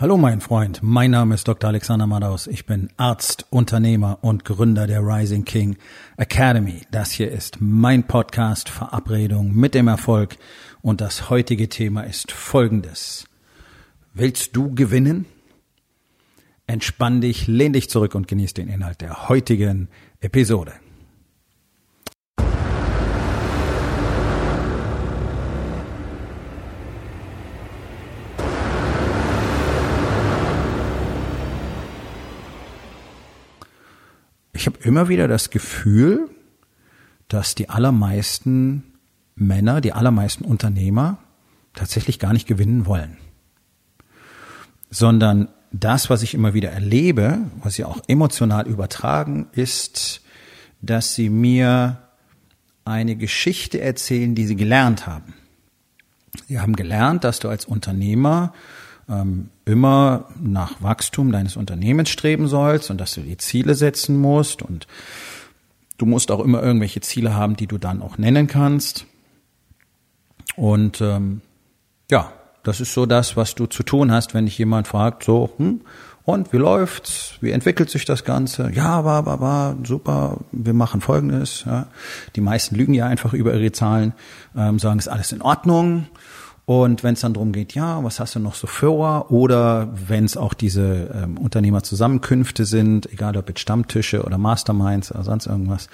Hallo mein Freund, mein Name ist Dr. Alexander Madaus. Ich bin Arzt, Unternehmer und Gründer der Rising King Academy. Das hier ist mein Podcast Verabredung mit dem Erfolg und das heutige Thema ist folgendes. Willst du gewinnen? Entspann dich, lehn dich zurück und genieß den Inhalt der heutigen Episode. Ich habe immer wieder das Gefühl, dass die allermeisten Männer, die allermeisten Unternehmer tatsächlich gar nicht gewinnen wollen, sondern das, was ich immer wieder erlebe, was sie auch emotional übertragen, ist, dass sie mir eine Geschichte erzählen, die sie gelernt haben. Sie haben gelernt, dass du als Unternehmer ähm, immer nach Wachstum deines Unternehmens streben sollst und dass du die Ziele setzen musst und du musst auch immer irgendwelche Ziele haben, die du dann auch nennen kannst. Und ähm, ja, das ist so das, was du zu tun hast, wenn dich jemand fragt, so, hm, und wie läuft's? Wie entwickelt sich das Ganze? Ja, war, war, war, super. Wir machen Folgendes. Ja. Die meisten lügen ja einfach über ihre Zahlen, ähm, sagen, ist alles in Ordnung. Und wenn es dann darum geht, ja, was hast du noch so vor? Oder wenn es auch diese ähm, Unternehmerzusammenkünfte sind, egal ob jetzt Stammtische oder Masterminds oder sonst irgendwas,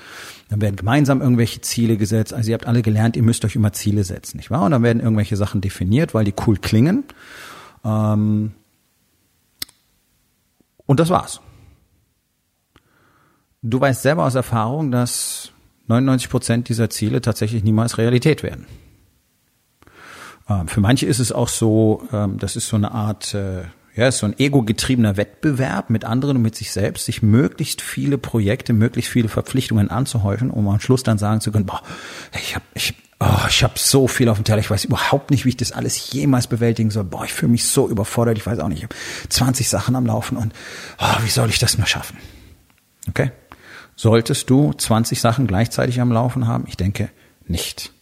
dann werden gemeinsam irgendwelche Ziele gesetzt. Also ihr habt alle gelernt, ihr müsst euch immer Ziele setzen, nicht wahr? Und dann werden irgendwelche Sachen definiert, weil die cool klingen. Ähm, und das war's. Du weißt selber aus Erfahrung, dass 99 Prozent dieser Ziele tatsächlich niemals Realität werden. Ähm, für manche ist es auch so, ähm, das ist so eine Art, äh, ja, so ein ego-getriebener Wettbewerb mit anderen und mit sich selbst, sich möglichst viele Projekte, möglichst viele Verpflichtungen anzuhäufen, um am Schluss dann sagen zu können, boah, ich habe ich, oh, ich hab so viel auf dem Teller, ich weiß überhaupt nicht, wie ich das alles jemals bewältigen soll. Boah, ich fühle mich so überfordert, ich weiß auch nicht, ich habe 20 Sachen am Laufen und oh, wie soll ich das nur schaffen? Okay? Solltest du 20 Sachen gleichzeitig am Laufen haben? Ich denke nicht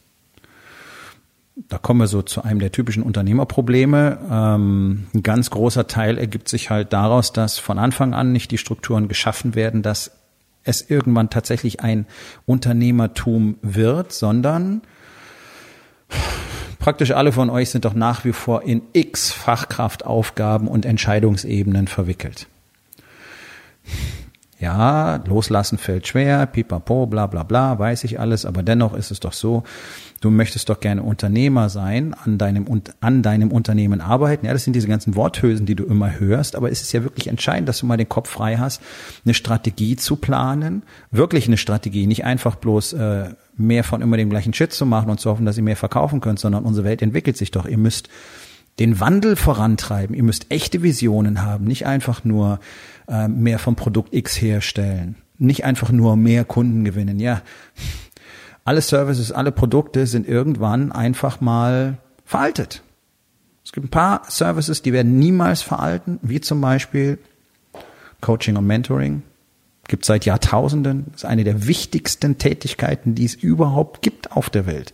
da kommen wir so zu einem der typischen Unternehmerprobleme. Ähm, ein ganz großer Teil ergibt sich halt daraus, dass von Anfang an nicht die Strukturen geschaffen werden, dass es irgendwann tatsächlich ein Unternehmertum wird, sondern praktisch alle von euch sind doch nach wie vor in x Fachkraftaufgaben und Entscheidungsebenen verwickelt. Ja, loslassen fällt schwer, pipapo, bla bla bla, weiß ich alles, aber dennoch ist es doch so, du möchtest doch gerne Unternehmer sein, an deinem, an deinem Unternehmen arbeiten. Ja, das sind diese ganzen Worthülsen, die du immer hörst, aber es ist ja wirklich entscheidend, dass du mal den Kopf frei hast, eine Strategie zu planen, wirklich eine Strategie, nicht einfach bloß äh, mehr von immer dem gleichen Shit zu machen und zu hoffen, dass ihr mehr verkaufen könnt, sondern unsere Welt entwickelt sich doch. Ihr müsst den Wandel vorantreiben. Ihr müsst echte Visionen haben, nicht einfach nur äh, mehr vom Produkt X herstellen, nicht einfach nur mehr Kunden gewinnen. Ja, alle Services, alle Produkte sind irgendwann einfach mal veraltet. Es gibt ein paar Services, die werden niemals veralten, wie zum Beispiel Coaching und Mentoring. Gibt seit Jahrtausenden. Ist eine der wichtigsten Tätigkeiten, die es überhaupt gibt auf der Welt.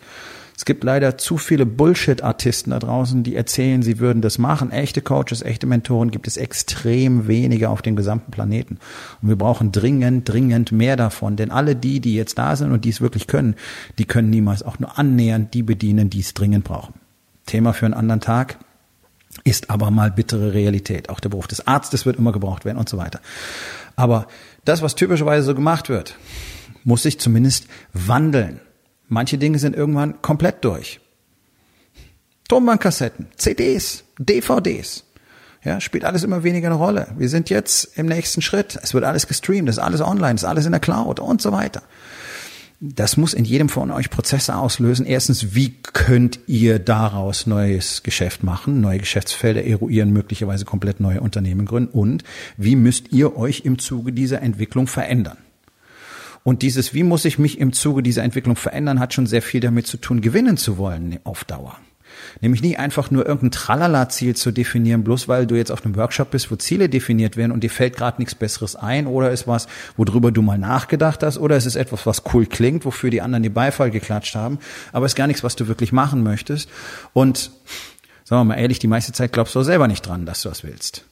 Es gibt leider zu viele Bullshit-Artisten da draußen, die erzählen, sie würden das machen. Echte Coaches, echte Mentoren gibt es extrem wenige auf dem gesamten Planeten. Und wir brauchen dringend, dringend mehr davon. Denn alle die, die jetzt da sind und die es wirklich können, die können niemals auch nur annähernd die bedienen, die es dringend brauchen. Thema für einen anderen Tag ist aber mal bittere Realität. Auch der Beruf des Arztes wird immer gebraucht werden und so weiter. Aber das, was typischerweise so gemacht wird, muss sich zumindest wandeln. Manche Dinge sind irgendwann komplett durch. Tonbandkassetten, CDs, DVDs. Ja, spielt alles immer weniger eine Rolle. Wir sind jetzt im nächsten Schritt. Es wird alles gestreamt, es ist alles online, es ist alles in der Cloud und so weiter. Das muss in jedem von euch Prozesse auslösen. Erstens, wie könnt ihr daraus neues Geschäft machen, neue Geschäftsfelder eruieren, möglicherweise komplett neue Unternehmen gründen? Und wie müsst ihr euch im Zuge dieser Entwicklung verändern? Und dieses, wie muss ich mich im Zuge dieser Entwicklung verändern, hat schon sehr viel damit zu tun, gewinnen zu wollen auf Dauer. Nämlich nicht einfach nur irgendein Tralala-Ziel zu definieren, bloß weil du jetzt auf einem Workshop bist, wo Ziele definiert werden und dir fällt gerade nichts Besseres ein oder ist was, worüber du mal nachgedacht hast oder ist es etwas, was cool klingt, wofür die anderen die Beifall geklatscht haben, aber ist gar nichts, was du wirklich machen möchtest. Und Sagen wir mal ehrlich, die meiste Zeit glaubst du auch selber nicht dran, dass du was willst.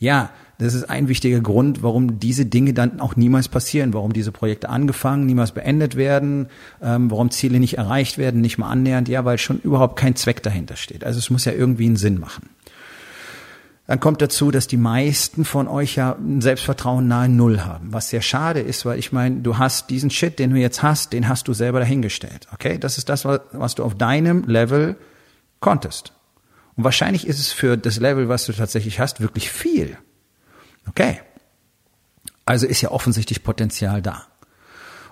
Ja, das ist ein wichtiger Grund, warum diese Dinge dann auch niemals passieren, warum diese Projekte angefangen, niemals beendet werden, ähm, warum Ziele nicht erreicht werden, nicht mal annähernd, ja, weil schon überhaupt kein Zweck dahinter steht. Also es muss ja irgendwie einen Sinn machen. Dann kommt dazu, dass die meisten von euch ja ein Selbstvertrauen nahe Null haben, was sehr schade ist, weil ich meine, du hast diesen Shit, den du jetzt hast, den hast du selber dahingestellt. Okay, das ist das, was du auf deinem Level konntest. Und wahrscheinlich ist es für das Level, was du tatsächlich hast, wirklich viel. Okay. Also ist ja offensichtlich Potenzial da.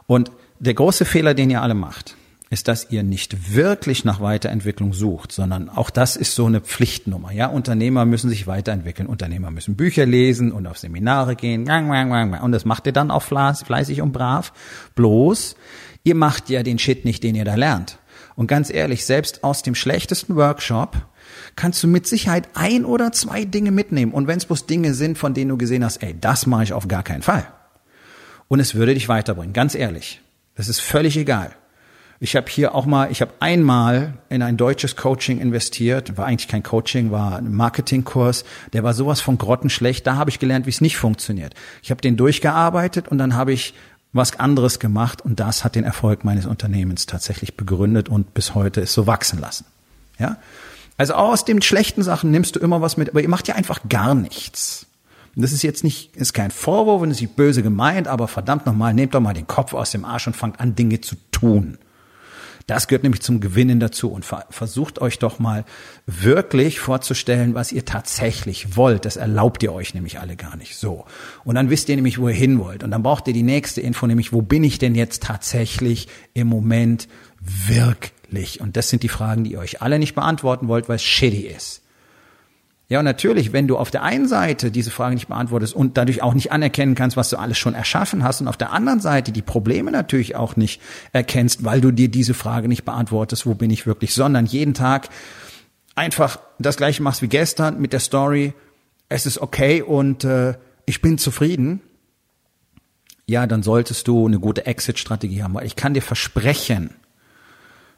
Und der große Fehler, den ihr alle macht, ist, dass ihr nicht wirklich nach Weiterentwicklung sucht, sondern auch das ist so eine Pflichtnummer. Ja, Unternehmer müssen sich weiterentwickeln. Unternehmer müssen Bücher lesen und auf Seminare gehen. Und das macht ihr dann auch fleißig und brav. Bloß, ihr macht ja den Shit nicht, den ihr da lernt. Und ganz ehrlich, selbst aus dem schlechtesten Workshop kannst du mit Sicherheit ein oder zwei Dinge mitnehmen. Und wenn es bloß Dinge sind, von denen du gesehen hast, ey, das mache ich auf gar keinen Fall. Und es würde dich weiterbringen, ganz ehrlich. Das ist völlig egal. Ich habe hier auch mal, ich habe einmal in ein deutsches Coaching investiert, war eigentlich kein Coaching, war ein Marketingkurs, der war sowas von grottenschlecht, da habe ich gelernt, wie es nicht funktioniert. Ich habe den durchgearbeitet und dann habe ich was anderes gemacht und das hat den Erfolg meines Unternehmens tatsächlich begründet und bis heute ist so wachsen lassen. Ja? Also aus den schlechten Sachen nimmst du immer was mit, aber ihr macht ja einfach gar nichts. Und das ist jetzt nicht, ist kein Vorwurf und ist nicht böse gemeint, aber verdammt nochmal, nehmt doch mal den Kopf aus dem Arsch und fangt an, Dinge zu tun. Das gehört nämlich zum Gewinnen dazu und versucht euch doch mal wirklich vorzustellen, was ihr tatsächlich wollt. Das erlaubt ihr euch nämlich alle gar nicht so. Und dann wisst ihr nämlich, wo ihr hin wollt. Und dann braucht ihr die nächste Info, nämlich wo bin ich denn jetzt tatsächlich im Moment wirklich? Und das sind die Fragen, die ihr euch alle nicht beantworten wollt, weil es shitty ist. Ja, und natürlich, wenn du auf der einen Seite diese Frage nicht beantwortest und dadurch auch nicht anerkennen kannst, was du alles schon erschaffen hast, und auf der anderen Seite die Probleme natürlich auch nicht erkennst, weil du dir diese Frage nicht beantwortest, wo bin ich wirklich, sondern jeden Tag einfach das gleiche machst wie gestern mit der Story, es ist okay und äh, ich bin zufrieden, ja, dann solltest du eine gute Exit-Strategie haben, weil ich kann dir versprechen,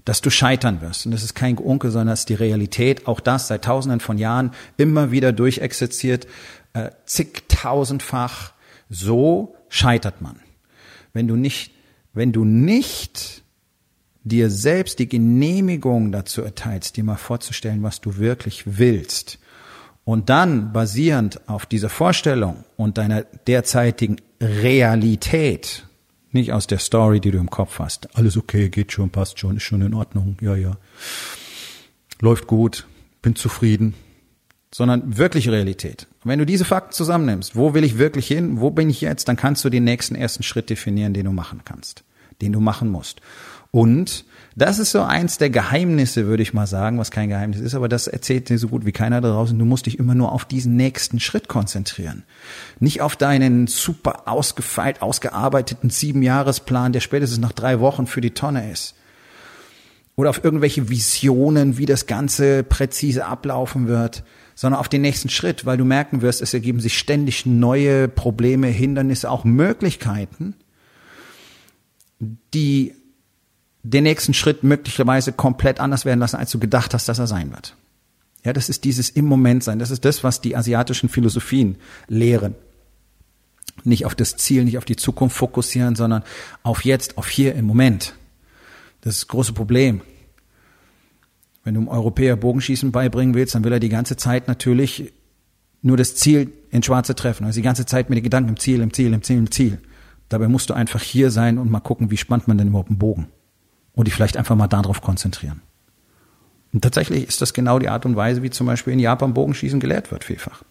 dass du scheitern wirst. Und das ist kein Unke, sondern das ist die Realität. Auch das seit tausenden von Jahren immer wieder durchexerziert, äh, zigtausendfach. So scheitert man. Wenn du nicht, wenn du nicht dir selbst die Genehmigung dazu erteilst, dir mal vorzustellen, was du wirklich willst, und dann basierend auf dieser Vorstellung und deiner derzeitigen Realität nicht aus der Story, die du im Kopf hast. Alles okay, geht schon, passt schon, ist schon in Ordnung, ja, ja. Läuft gut, bin zufrieden. Sondern wirklich Realität. wenn du diese Fakten zusammennimmst, wo will ich wirklich hin, wo bin ich jetzt, dann kannst du den nächsten ersten Schritt definieren, den du machen kannst, den du machen musst. Und das ist so eins der Geheimnisse, würde ich mal sagen, was kein Geheimnis ist, aber das erzählt dir so gut wie keiner da draußen. Du musst dich immer nur auf diesen nächsten Schritt konzentrieren. Nicht auf deinen super ausgefeilt, ausgearbeiteten Siebenjahresplan, der spätestens nach drei Wochen für die Tonne ist. Oder auf irgendwelche Visionen, wie das Ganze präzise ablaufen wird, sondern auf den nächsten Schritt, weil du merken wirst, es ergeben sich ständig neue Probleme, Hindernisse, auch Möglichkeiten, die den nächsten Schritt möglicherweise komplett anders werden lassen, als du gedacht hast, dass er sein wird. Ja, das ist dieses im Moment sein. Das ist das, was die asiatischen Philosophien lehren. Nicht auf das Ziel, nicht auf die Zukunft fokussieren, sondern auf jetzt, auf hier im Moment. Das ist das große Problem. Wenn du einem Europäer Bogenschießen beibringen willst, dann will er die ganze Zeit natürlich nur das Ziel in Schwarze treffen. Also die ganze Zeit mit den Gedanken im Ziel, im Ziel, im Ziel, im Ziel. Dabei musst du einfach hier sein und mal gucken, wie spannt man denn überhaupt einen Bogen und dich vielleicht einfach mal darauf konzentrieren. Und tatsächlich ist das genau die Art und Weise, wie zum Beispiel in Japan Bogenschießen gelehrt wird, vielfach.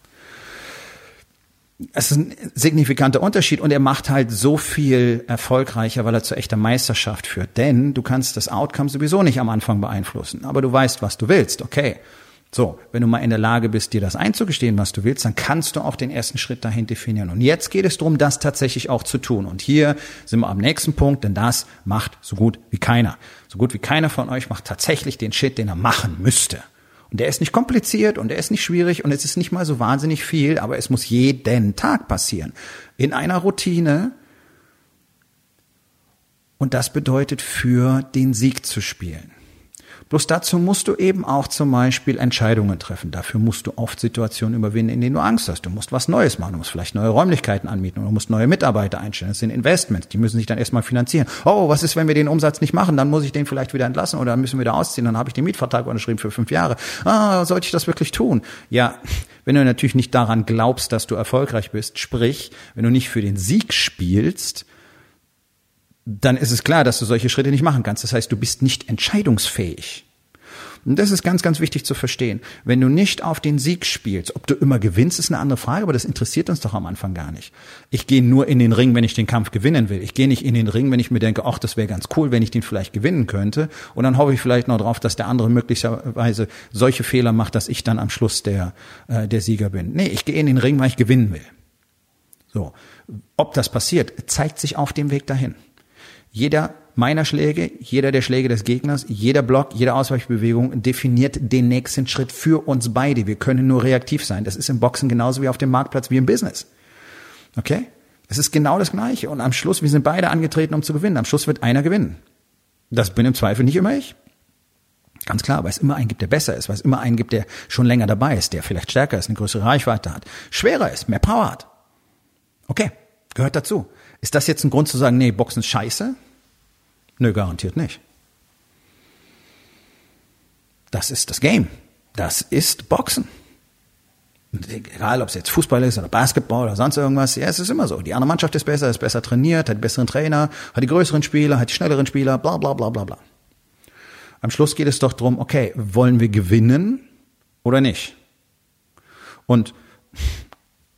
Es ist ein signifikanter Unterschied und er macht halt so viel erfolgreicher, weil er zu echter Meisterschaft führt. Denn du kannst das Outcome sowieso nicht am Anfang beeinflussen, aber du weißt, was du willst. Okay, so, wenn du mal in der Lage bist, dir das einzugestehen, was du willst, dann kannst du auch den ersten Schritt dahin definieren. Und jetzt geht es darum, das tatsächlich auch zu tun. Und hier sind wir am nächsten Punkt, denn das macht so gut wie keiner. So gut wie keiner von euch macht tatsächlich den Shit, den er machen müsste. Und der ist nicht kompliziert und der ist nicht schwierig und es ist nicht mal so wahnsinnig viel, aber es muss jeden Tag passieren. In einer Routine. Und das bedeutet, für den Sieg zu spielen. Bloß dazu musst du eben auch zum Beispiel Entscheidungen treffen. Dafür musst du oft Situationen überwinden, in denen du Angst hast. Du musst was Neues machen. Du musst vielleicht neue Räumlichkeiten anmieten oder du musst neue Mitarbeiter einstellen. Das sind Investments. Die müssen sich dann erstmal finanzieren. Oh, was ist, wenn wir den Umsatz nicht machen? Dann muss ich den vielleicht wieder entlassen oder dann müssen wir wieder ausziehen. Dann habe ich den Mietvertrag unterschrieben für fünf Jahre. Ah, sollte ich das wirklich tun? Ja, wenn du natürlich nicht daran glaubst, dass du erfolgreich bist, sprich, wenn du nicht für den Sieg spielst, dann ist es klar, dass du solche Schritte nicht machen kannst. Das heißt, du bist nicht entscheidungsfähig. Und das ist ganz, ganz wichtig zu verstehen. Wenn du nicht auf den Sieg spielst, ob du immer gewinnst, ist eine andere Frage, aber das interessiert uns doch am Anfang gar nicht. Ich gehe nur in den Ring, wenn ich den Kampf gewinnen will. Ich gehe nicht in den Ring, wenn ich mir denke, ach, das wäre ganz cool, wenn ich den vielleicht gewinnen könnte. Und dann hoffe ich vielleicht noch drauf, dass der andere möglicherweise solche Fehler macht, dass ich dann am Schluss der, äh, der Sieger bin. Nee, ich gehe in den Ring, weil ich gewinnen will. So. Ob das passiert, zeigt sich auf dem Weg dahin. Jeder meiner Schläge, jeder der Schläge des Gegners, jeder Block, jede Ausweichbewegung definiert den nächsten Schritt für uns beide. Wir können nur reaktiv sein. Das ist im Boxen genauso wie auf dem Marktplatz wie im Business. Okay? Es ist genau das Gleiche. Und am Schluss, wir sind beide angetreten, um zu gewinnen. Am Schluss wird einer gewinnen. Das bin im Zweifel nicht immer ich. Ganz klar, weil es immer einen gibt, der besser ist, weil es immer einen gibt, der schon länger dabei ist, der vielleicht stärker ist, eine größere Reichweite hat, schwerer ist, mehr Power hat. Okay, gehört dazu. Ist das jetzt ein Grund zu sagen, nee, Boxen ist scheiße? Nö, garantiert nicht. Das ist das Game. Das ist Boxen. Egal, ob es jetzt Fußball ist oder Basketball oder sonst irgendwas, ja, es ist immer so. Die andere Mannschaft ist besser, ist besser trainiert, hat besseren Trainer, hat die größeren Spieler, hat die schnelleren Spieler, bla bla bla bla bla. Am Schluss geht es doch darum, okay, wollen wir gewinnen oder nicht? Und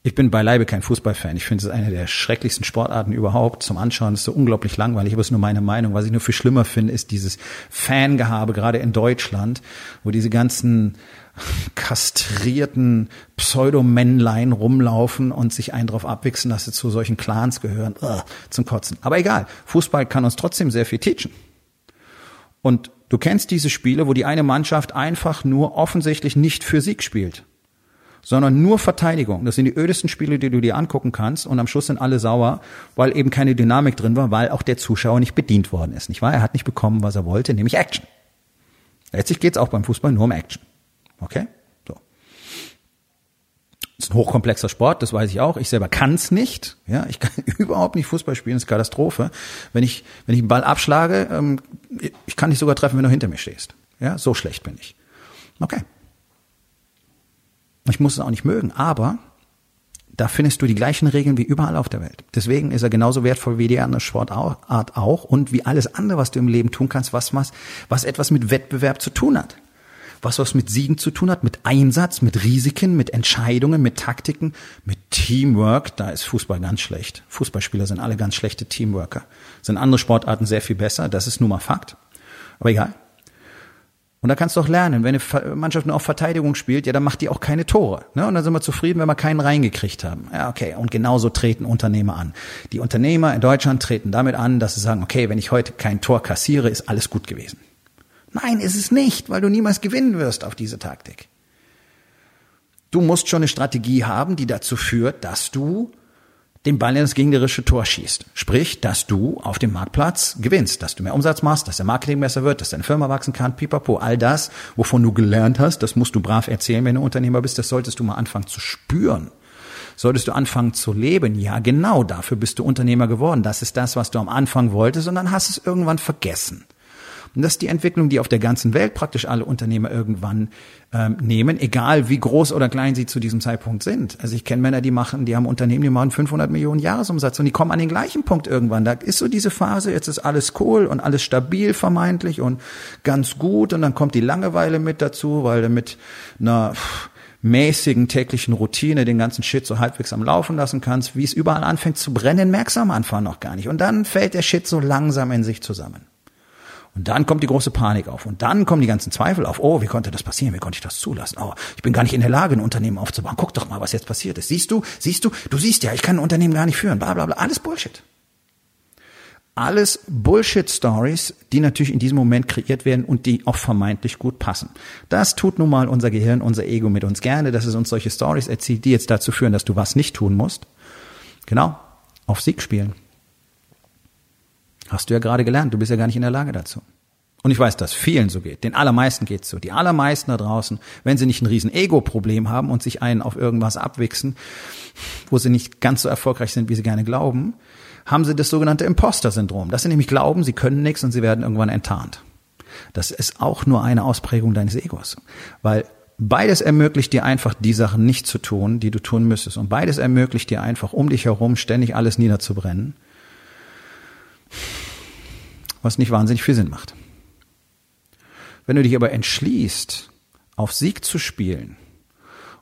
ich bin beileibe kein Fußballfan. Ich finde es eine der schrecklichsten Sportarten überhaupt zum Anschauen. Es ist so unglaublich langweilig, aber es ist nur meine Meinung. Was ich nur viel schlimmer finde, ist dieses Fangehabe, gerade in Deutschland, wo diese ganzen kastrierten Pseudomännlein rumlaufen und sich einen drauf abwichsen, dass sie zu solchen Clans gehören. Ugh, zum Kotzen. Aber egal. Fußball kann uns trotzdem sehr viel teachen. Und du kennst diese Spiele, wo die eine Mannschaft einfach nur offensichtlich nicht für Sieg spielt sondern nur Verteidigung. Das sind die ödesten Spiele, die du dir angucken kannst und am Schluss sind alle sauer, weil eben keine Dynamik drin war, weil auch der Zuschauer nicht bedient worden ist, nicht wahr? Er hat nicht bekommen, was er wollte, nämlich Action. Letztlich geht's auch beim Fußball nur um Action. Okay? So. Das ist ein hochkomplexer Sport, das weiß ich auch. Ich selber kann's nicht. Ja, ich kann überhaupt nicht Fußball spielen, das ist Katastrophe. Wenn ich, wenn ich einen Ball abschlage, ähm, ich kann dich sogar treffen, wenn du hinter mir stehst. Ja, so schlecht bin ich. Okay. Ich muss es auch nicht mögen, aber da findest du die gleichen Regeln wie überall auf der Welt. Deswegen ist er genauso wertvoll wie die andere Sportart auch und wie alles andere, was du im Leben tun kannst, was, was, was etwas mit Wettbewerb zu tun hat. Was was mit Siegen zu tun hat, mit Einsatz, mit Risiken, mit Entscheidungen, mit Taktiken, mit Teamwork. Da ist Fußball ganz schlecht. Fußballspieler sind alle ganz schlechte Teamworker. Sind andere Sportarten sehr viel besser. Das ist nun mal Fakt. Aber egal. Und da kannst du auch lernen, wenn eine Mannschaft nur auf Verteidigung spielt, ja, dann macht die auch keine Tore. Ne? Und dann sind wir zufrieden, wenn wir keinen reingekriegt haben. Ja, okay. Und genauso treten Unternehmer an. Die Unternehmer in Deutschland treten damit an, dass sie sagen, okay, wenn ich heute kein Tor kassiere, ist alles gut gewesen. Nein, ist es nicht, weil du niemals gewinnen wirst auf diese Taktik. Du musst schon eine Strategie haben, die dazu führt, dass du den Ball in das gegnerische Tor schießt. Sprich, dass du auf dem Marktplatz gewinnst, dass du mehr Umsatz machst, dass der Marketing besser wird, dass deine Firma wachsen kann, pipapo. All das, wovon du gelernt hast, das musst du brav erzählen, wenn du Unternehmer bist, das solltest du mal anfangen zu spüren. Solltest du anfangen zu leben? Ja, genau, dafür bist du Unternehmer geworden. Das ist das, was du am Anfang wolltest und dann hast es irgendwann vergessen. Und das ist die Entwicklung, die auf der ganzen Welt praktisch alle Unternehmer irgendwann ähm, nehmen, egal wie groß oder klein sie zu diesem Zeitpunkt sind. Also ich kenne Männer, die machen, die haben Unternehmen, die machen 500 Millionen Jahresumsatz und die kommen an den gleichen Punkt irgendwann. Da ist so diese Phase, jetzt ist alles cool und alles stabil vermeintlich und ganz gut und dann kommt die Langeweile mit dazu, weil du mit einer mäßigen täglichen Routine den ganzen Shit so halbwegs am Laufen lassen kannst, wie es überall anfängt zu brennen, merkst du am Anfang noch gar nicht. Und dann fällt der Shit so langsam in sich zusammen. Und dann kommt die große Panik auf. Und dann kommen die ganzen Zweifel auf. Oh, wie konnte das passieren? Wie konnte ich das zulassen? Oh, ich bin gar nicht in der Lage, ein Unternehmen aufzubauen. Guck doch mal, was jetzt passiert ist. Siehst du? Siehst du? Du siehst ja, ich kann ein Unternehmen gar nicht führen. Bla, bla, bla. Alles Bullshit. Alles Bullshit-Stories, die natürlich in diesem Moment kreiert werden und die auch vermeintlich gut passen. Das tut nun mal unser Gehirn, unser Ego mit uns gerne, dass es uns solche Stories erzählt, die jetzt dazu führen, dass du was nicht tun musst. Genau. Auf Sieg spielen. Hast du ja gerade gelernt, du bist ja gar nicht in der Lage dazu. Und ich weiß, dass vielen so geht. Den allermeisten geht's so. Die allermeisten da draußen, wenn sie nicht ein riesen Ego-Problem haben und sich einen auf irgendwas abwichsen, wo sie nicht ganz so erfolgreich sind, wie sie gerne glauben, haben sie das sogenannte Imposter-Syndrom. Dass sie nämlich glauben, sie können nichts und sie werden irgendwann enttarnt. Das ist auch nur eine Ausprägung deines Egos. Weil beides ermöglicht dir einfach, die Sachen nicht zu tun, die du tun müsstest. Und beides ermöglicht dir einfach, um dich herum ständig alles niederzubrennen, was nicht wahnsinnig viel Sinn macht. Wenn du dich aber entschließt, auf Sieg zu spielen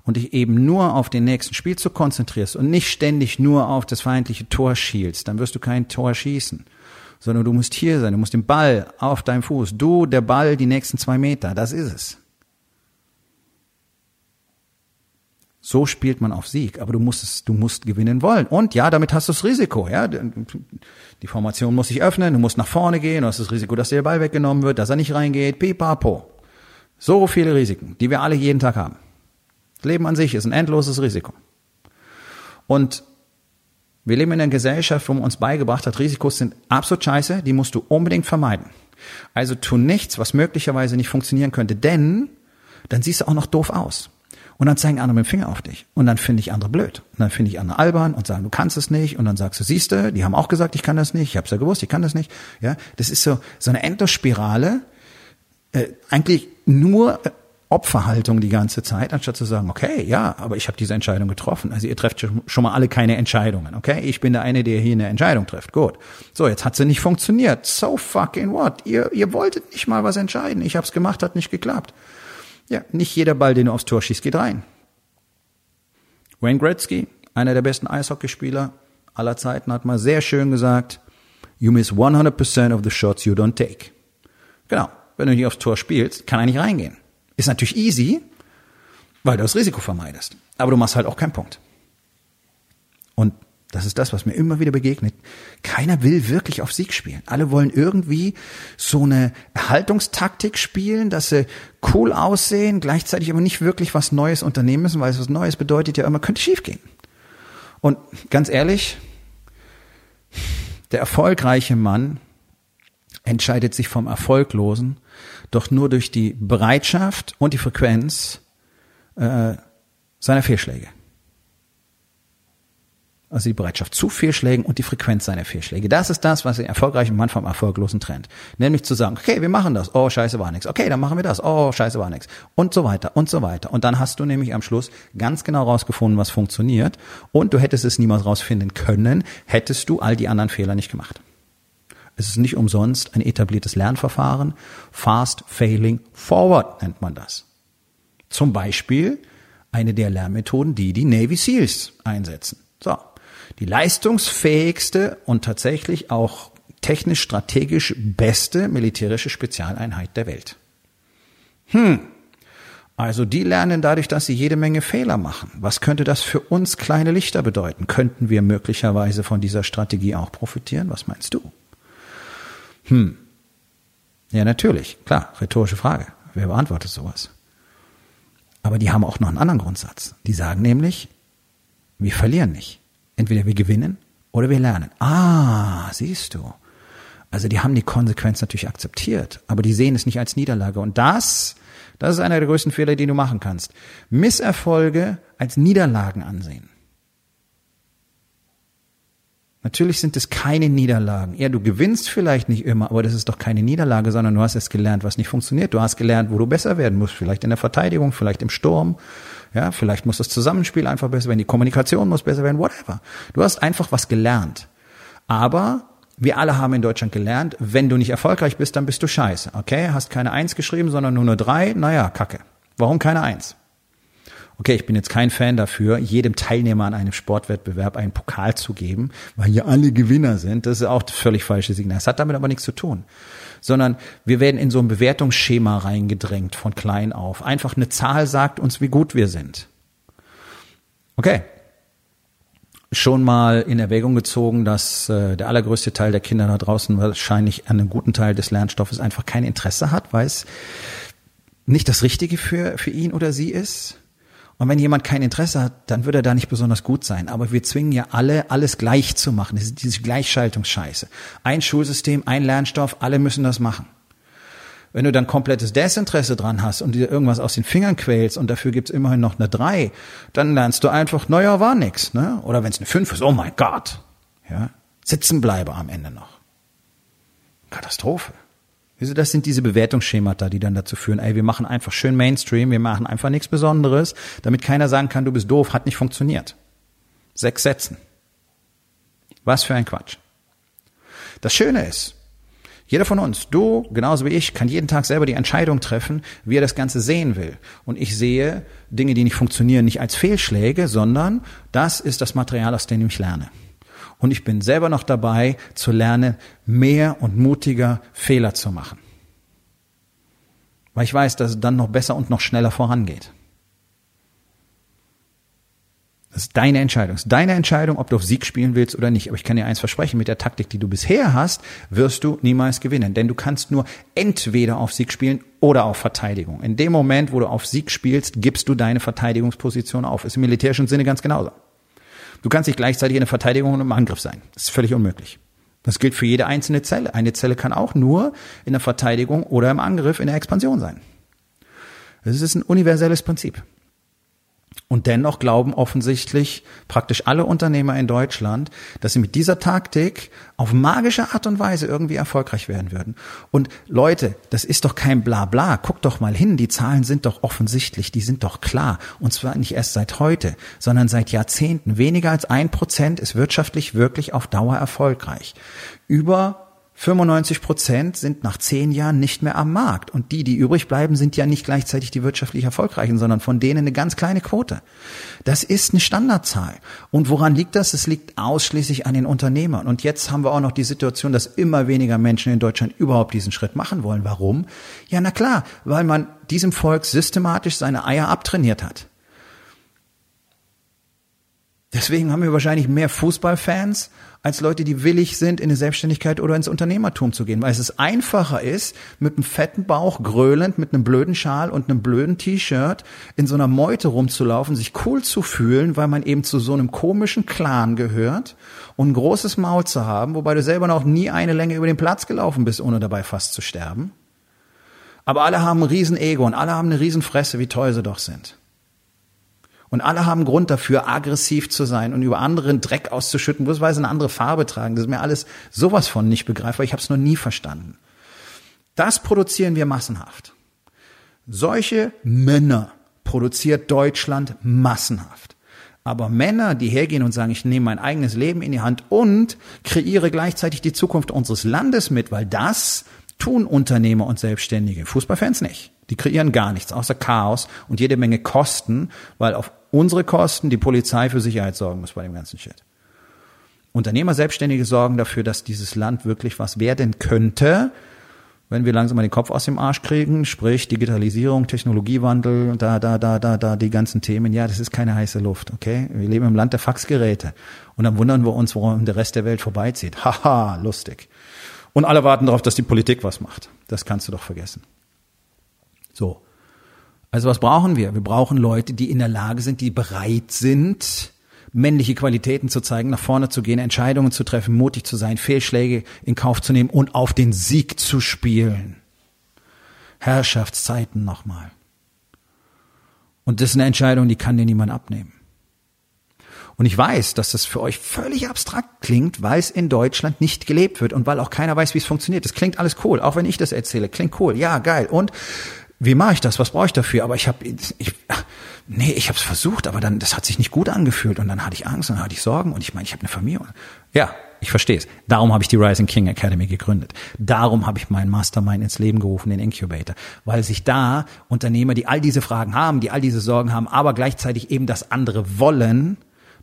und dich eben nur auf den nächsten Spielzug konzentrierst und nicht ständig nur auf das feindliche Tor schielst, dann wirst du kein Tor schießen, sondern du musst hier sein, du musst den Ball auf deinem Fuß, du, der Ball, die nächsten zwei Meter, das ist es. So spielt man auf Sieg, aber du musst es, du musst gewinnen wollen. Und ja, damit hast du das Risiko, ja. Die Formation muss sich öffnen, du musst nach vorne gehen, du hast das Risiko, dass dir der Ball weggenommen wird, dass er nicht reingeht, pipapo. So viele Risiken, die wir alle jeden Tag haben. Das Leben an sich ist ein endloses Risiko. Und wir leben in einer Gesellschaft, wo man uns beigebracht hat, Risikos sind absolut scheiße, die musst du unbedingt vermeiden. Also tu nichts, was möglicherweise nicht funktionieren könnte, denn dann siehst du auch noch doof aus. Und dann zeigen andere mit dem Finger auf dich. Und dann finde ich andere blöd. Und dann finde ich andere albern und sagen, du kannst es nicht. Und dann sagst du, siehste, die haben auch gesagt, ich kann das nicht. Ich habe es ja gewusst, ich kann das nicht. Ja, das ist so so eine Endlosspirale. Äh, eigentlich nur äh, Opferhaltung die ganze Zeit, anstatt zu sagen, okay, ja, aber ich habe diese Entscheidung getroffen. Also ihr trefft schon mal alle keine Entscheidungen, okay? Ich bin der eine, der hier eine Entscheidung trifft. Gut. So, jetzt hat sie nicht funktioniert. So fucking what? Ihr, ihr wolltet nicht mal was entscheiden. Ich habe es gemacht, hat nicht geklappt. Ja, nicht jeder Ball, den du aufs Tor schießt, geht rein. Wayne Gretzky, einer der besten Eishockeyspieler aller Zeiten, hat mal sehr schön gesagt, you miss 100% of the shots you don't take. Genau. Wenn du nicht aufs Tor spielst, kann er nicht reingehen. Ist natürlich easy, weil du das Risiko vermeidest. Aber du machst halt auch keinen Punkt. Und das ist das, was mir immer wieder begegnet. Keiner will wirklich auf Sieg spielen. Alle wollen irgendwie so eine Erhaltungstaktik spielen, dass sie cool aussehen, gleichzeitig aber nicht wirklich was Neues unternehmen müssen, weil es was Neues bedeutet ja immer, könnte schief gehen. Und ganz ehrlich, der erfolgreiche Mann entscheidet sich vom Erfolglosen doch nur durch die Bereitschaft und die Frequenz äh, seiner Fehlschläge. Also die Bereitschaft zu Fehlschlägen und die Frequenz seiner Fehlschläge. Das ist das, was den erfolgreichen Mann vom Erfolglosen trennt. Nämlich zu sagen, okay, wir machen das. Oh, scheiße, war nichts. Okay, dann machen wir das. Oh, scheiße, war nichts. Und so weiter und so weiter. Und dann hast du nämlich am Schluss ganz genau rausgefunden, was funktioniert. Und du hättest es niemals rausfinden können, hättest du all die anderen Fehler nicht gemacht. Es ist nicht umsonst ein etabliertes Lernverfahren. Fast Failing Forward nennt man das. Zum Beispiel eine der Lernmethoden, die die Navy SEALs einsetzen. So, die leistungsfähigste und tatsächlich auch technisch strategisch beste militärische Spezialeinheit der Welt. Hm. Also die lernen dadurch, dass sie jede Menge Fehler machen. Was könnte das für uns kleine Lichter bedeuten? Könnten wir möglicherweise von dieser Strategie auch profitieren? Was meinst du? Hm. Ja, natürlich. Klar, rhetorische Frage. Wer beantwortet sowas? Aber die haben auch noch einen anderen Grundsatz. Die sagen nämlich, wir verlieren nicht. Entweder wir gewinnen oder wir lernen. Ah, siehst du. Also die haben die Konsequenz natürlich akzeptiert, aber die sehen es nicht als Niederlage. Und das, das ist einer der größten Fehler, die du machen kannst. Misserfolge als Niederlagen ansehen. Natürlich sind es keine Niederlagen. Ja, du gewinnst vielleicht nicht immer, aber das ist doch keine Niederlage, sondern du hast es gelernt, was nicht funktioniert. Du hast gelernt, wo du besser werden musst. Vielleicht in der Verteidigung, vielleicht im Sturm. Ja, vielleicht muss das Zusammenspiel einfach besser werden. Die Kommunikation muss besser werden, whatever. Du hast einfach was gelernt. Aber wir alle haben in Deutschland gelernt, wenn du nicht erfolgreich bist, dann bist du scheiße. Okay, hast keine Eins geschrieben, sondern nur eine Drei. Naja, kacke. Warum keine Eins? Okay, ich bin jetzt kein Fan dafür, jedem Teilnehmer an einem Sportwettbewerb einen Pokal zu geben, weil hier alle Gewinner sind. Das ist auch das völlig falsche Signal. Das hat damit aber nichts zu tun. Sondern wir werden in so ein Bewertungsschema reingedrängt von klein auf. Einfach eine Zahl sagt uns, wie gut wir sind. Okay. Schon mal in Erwägung gezogen, dass äh, der allergrößte Teil der Kinder da draußen wahrscheinlich an einem guten Teil des Lernstoffes einfach kein Interesse hat, weil es nicht das Richtige für, für ihn oder sie ist. Und wenn jemand kein Interesse hat, dann wird er da nicht besonders gut sein. Aber wir zwingen ja alle, alles gleich zu machen. Das ist diese Gleichschaltungsscheiße. Ein Schulsystem, ein Lernstoff, alle müssen das machen. Wenn du dann komplettes Desinteresse dran hast und dir irgendwas aus den Fingern quälst und dafür gibt's immerhin noch eine drei, dann lernst du einfach, naja, war nix. Ne? Oder wenn es eine fünf ist, oh mein Gott. Ja? Sitzen bleibe am Ende noch. Katastrophe. Das sind diese Bewertungsschemata, die dann dazu führen, ey, wir machen einfach schön Mainstream, wir machen einfach nichts Besonderes, damit keiner sagen kann, du bist doof, hat nicht funktioniert. Sechs Sätzen. Was für ein Quatsch. Das Schöne ist, jeder von uns, du genauso wie ich, kann jeden Tag selber die Entscheidung treffen, wie er das Ganze sehen will. Und ich sehe Dinge, die nicht funktionieren, nicht als Fehlschläge, sondern das ist das Material, aus dem ich lerne. Und ich bin selber noch dabei zu lernen, mehr und mutiger Fehler zu machen. Weil ich weiß, dass es dann noch besser und noch schneller vorangeht. Das ist deine Entscheidung. Das ist deine Entscheidung, ob du auf Sieg spielen willst oder nicht. Aber ich kann dir eins versprechen, mit der Taktik, die du bisher hast, wirst du niemals gewinnen. Denn du kannst nur entweder auf Sieg spielen oder auf Verteidigung. In dem Moment, wo du auf Sieg spielst, gibst du deine Verteidigungsposition auf. Ist im militärischen Sinne ganz genauso. Du kannst nicht gleichzeitig in der Verteidigung und im Angriff sein. Das ist völlig unmöglich. Das gilt für jede einzelne Zelle. Eine Zelle kann auch nur in der Verteidigung oder im Angriff in der Expansion sein. Das ist ein universelles Prinzip. Und dennoch glauben offensichtlich praktisch alle Unternehmer in Deutschland, dass sie mit dieser Taktik auf magische Art und Weise irgendwie erfolgreich werden würden. Und Leute, das ist doch kein Blabla. Guckt doch mal hin. Die Zahlen sind doch offensichtlich. Die sind doch klar. Und zwar nicht erst seit heute, sondern seit Jahrzehnten. Weniger als ein Prozent ist wirtschaftlich wirklich auf Dauer erfolgreich. Über 95 Prozent sind nach zehn Jahren nicht mehr am Markt. Und die, die übrig bleiben, sind ja nicht gleichzeitig die wirtschaftlich Erfolgreichen, sondern von denen eine ganz kleine Quote. Das ist eine Standardzahl. Und woran liegt das? Es liegt ausschließlich an den Unternehmern. Und jetzt haben wir auch noch die Situation, dass immer weniger Menschen in Deutschland überhaupt diesen Schritt machen wollen. Warum? Ja, na klar, weil man diesem Volk systematisch seine Eier abtrainiert hat. Deswegen haben wir wahrscheinlich mehr Fußballfans als Leute, die willig sind, in die Selbstständigkeit oder ins Unternehmertum zu gehen, weil es einfacher ist, mit einem fetten Bauch gröhlend, mit einem blöden Schal und einem blöden T-Shirt in so einer Meute rumzulaufen, sich cool zu fühlen, weil man eben zu so einem komischen Clan gehört und ein großes Maul zu haben, wobei du selber noch nie eine Länge über den Platz gelaufen bist, ohne dabei fast zu sterben. Aber alle haben ein Riesen-Ego und alle haben eine Riesenfresse, wie toll sie doch sind. Und alle haben Grund dafür, aggressiv zu sein und über anderen Dreck auszuschütten, bloßweise eine andere Farbe tragen. Das ist mir alles sowas von nicht begreifbar. Ich habe es noch nie verstanden. Das produzieren wir massenhaft. Solche Männer produziert Deutschland massenhaft. Aber Männer, die hergehen und sagen, ich nehme mein eigenes Leben in die Hand und kreiere gleichzeitig die Zukunft unseres Landes mit, weil das tun Unternehmer und Selbstständige. Fußballfans nicht. Die kreieren gar nichts außer Chaos und jede Menge Kosten, weil auf unsere Kosten die Polizei für Sicherheit sorgen muss bei dem ganzen Shit. Unternehmer, Selbstständige sorgen dafür, dass dieses Land wirklich was werden könnte, wenn wir langsam mal den Kopf aus dem Arsch kriegen, sprich Digitalisierung, Technologiewandel, da, da, da, da, da, die ganzen Themen. Ja, das ist keine heiße Luft, okay? Wir leben im Land der Faxgeräte. Und dann wundern wir uns, warum der Rest der Welt vorbeizieht. Haha, lustig. Und alle warten darauf, dass die Politik was macht. Das kannst du doch vergessen. So. Also was brauchen wir? Wir brauchen Leute, die in der Lage sind, die bereit sind, männliche Qualitäten zu zeigen, nach vorne zu gehen, Entscheidungen zu treffen, mutig zu sein, Fehlschläge in Kauf zu nehmen und auf den Sieg zu spielen. Herrschaftszeiten nochmal. Und das ist eine Entscheidung, die kann dir niemand abnehmen. Und ich weiß, dass das für euch völlig abstrakt klingt, weil es in Deutschland nicht gelebt wird und weil auch keiner weiß, wie es funktioniert. Das klingt alles cool, auch wenn ich das erzähle. Klingt cool, ja, geil. Und wie mache ich das? Was brauche ich dafür? Aber ich habe, ich, nee, ich habe es versucht, aber dann, das hat sich nicht gut angefühlt und dann hatte ich Angst und dann hatte ich Sorgen und ich meine, ich habe eine Familie. Ja, ich verstehe es. Darum habe ich die Rising King Academy gegründet. Darum habe ich meinen Mastermind ins Leben gerufen, den Incubator, weil sich da Unternehmer, die all diese Fragen haben, die all diese Sorgen haben, aber gleichzeitig eben das andere wollen,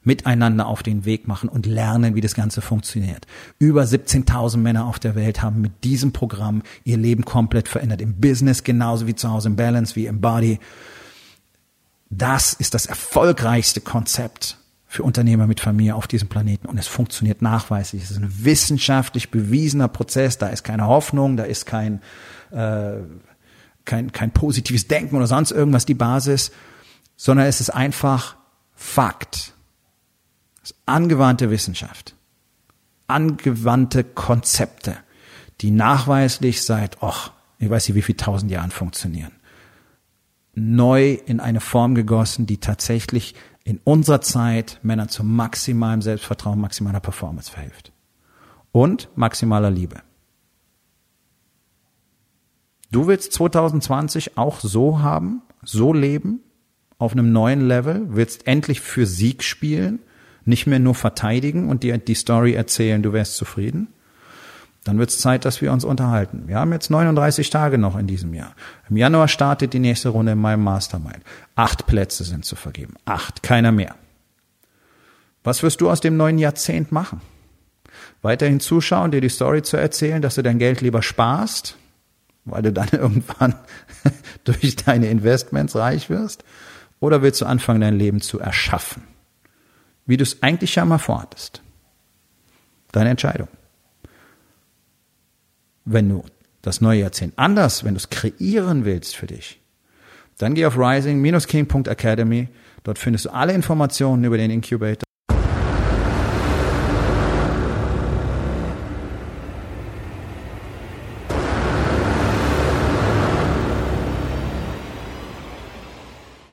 miteinander auf den Weg machen und lernen, wie das Ganze funktioniert. Über 17.000 Männer auf der Welt haben mit diesem Programm ihr Leben komplett verändert. Im Business genauso wie zu Hause im Balance, wie im Body. Das ist das erfolgreichste Konzept für Unternehmer mit Familie auf diesem Planeten und es funktioniert nachweislich. Es ist ein wissenschaftlich bewiesener Prozess. Da ist keine Hoffnung, da ist kein, äh, kein, kein positives Denken oder sonst irgendwas die Basis, sondern es ist einfach Fakt. Angewandte Wissenschaft, angewandte Konzepte, die nachweislich seit och, ich weiß nicht wie viel tausend Jahren funktionieren, neu in eine Form gegossen, die tatsächlich in unserer Zeit Männern zu maximalem Selbstvertrauen, maximaler Performance verhilft. Und maximaler Liebe. Du willst 2020 auch so haben, so leben, auf einem neuen Level, willst endlich für Sieg spielen, nicht mehr nur verteidigen und dir die Story erzählen, du wärst zufrieden? Dann wird es Zeit, dass wir uns unterhalten. Wir haben jetzt 39 Tage noch in diesem Jahr. Im Januar startet die nächste Runde in meinem Mastermind. Acht Plätze sind zu vergeben. Acht, keiner mehr. Was wirst du aus dem neuen Jahrzehnt machen? Weiterhin zuschauen, dir die Story zu erzählen, dass du dein Geld lieber sparst, weil du dann irgendwann durch deine Investments reich wirst? Oder willst du anfangen, dein Leben zu erschaffen? Wie du es eigentlich ja mal vorhattest. Deine Entscheidung. Wenn du das neue Jahrzehnt anders, wenn du es kreieren willst für dich, dann geh auf rising-king.academy. Dort findest du alle Informationen über den Incubator.